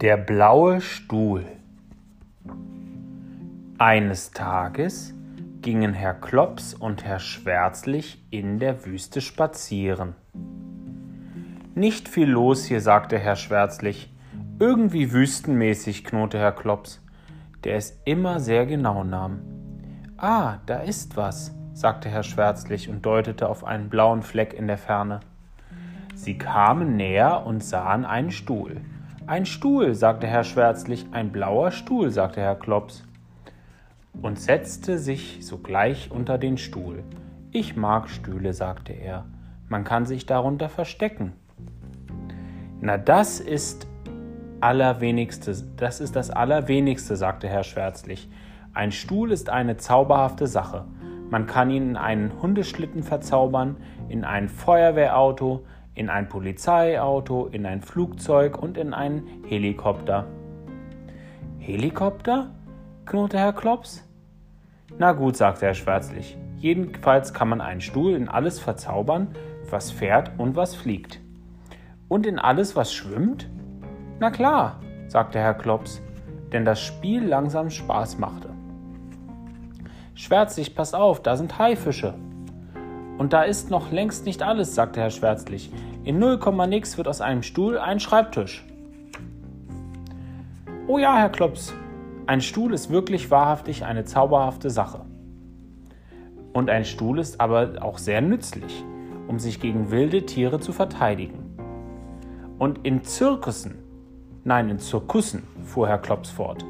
Der blaue Stuhl. Eines Tages gingen Herr Klops und Herr Schwärzlich in der Wüste spazieren. Nicht viel los hier, sagte Herr Schwärzlich. Irgendwie wüstenmäßig, knurrte Herr Klops, der es immer sehr genau nahm. Ah, da ist was, sagte Herr Schwärzlich und deutete auf einen blauen Fleck in der Ferne. Sie kamen näher und sahen einen Stuhl. Ein Stuhl, sagte Herr Schwärzlich, ein blauer Stuhl, sagte Herr Klops und setzte sich sogleich unter den Stuhl. Ich mag Stühle, sagte er, man kann sich darunter verstecken. Na, das ist allerwenigste, das ist das Allerwenigste, sagte Herr Schwärzlich. Ein Stuhl ist eine zauberhafte Sache. Man kann ihn in einen Hundeschlitten verzaubern, in ein Feuerwehrauto, in ein Polizeiauto, in ein Flugzeug und in einen Helikopter. Helikopter? knurrte Herr Klops. Na gut, sagte Herr Schwärzlich. Jedenfalls kann man einen Stuhl in alles verzaubern, was fährt und was fliegt. Und in alles, was schwimmt? Na klar, sagte Herr Klops, denn das Spiel langsam Spaß machte. Schwärzlich, pass auf, da sind Haifische. Und da ist noch längst nicht alles, sagte Herr Schwärzlich. In 0, nix wird aus einem Stuhl ein Schreibtisch. Oh ja, Herr Klops, ein Stuhl ist wirklich wahrhaftig eine zauberhafte Sache. Und ein Stuhl ist aber auch sehr nützlich, um sich gegen wilde Tiere zu verteidigen. Und in Zirkussen, nein, in Zirkussen, fuhr Herr Klops fort,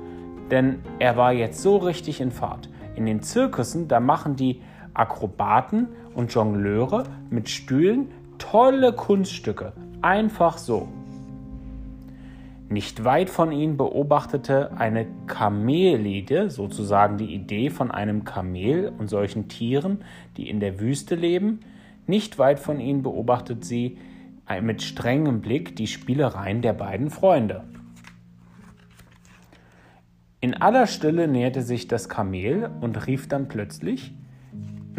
denn er war jetzt so richtig in Fahrt. In den Zirkussen, da machen die Akrobaten und Jongleure mit Stühlen tolle Kunststücke. Einfach so. Nicht weit von ihnen beobachtete eine Kamellide sozusagen die Idee von einem Kamel und solchen Tieren, die in der Wüste leben. Nicht weit von ihnen beobachtet sie mit strengem Blick die Spielereien der beiden Freunde. In aller Stille näherte sich das Kamel und rief dann plötzlich: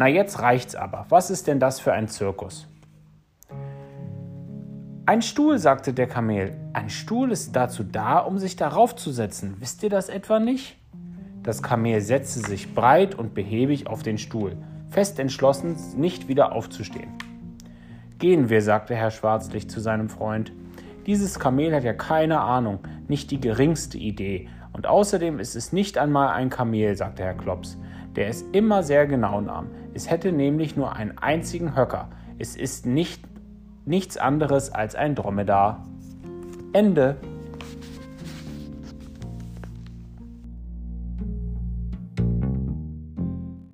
Na, jetzt reicht's aber. Was ist denn das für ein Zirkus? Ein Stuhl, sagte der Kamel. Ein Stuhl ist dazu da, um sich darauf zu setzen. Wisst ihr das etwa nicht? Das Kamel setzte sich breit und behäbig auf den Stuhl, fest entschlossen, nicht wieder aufzustehen. Gehen wir, sagte Herr Schwarzlicht zu seinem Freund. Dieses Kamel hat ja keine Ahnung, nicht die geringste Idee. Und außerdem ist es nicht einmal ein Kamel, sagte Herr Klops, der es immer sehr genau nahm. Es hätte nämlich nur einen einzigen Höcker. Es ist nicht nichts anderes als ein Dromedar. Ende.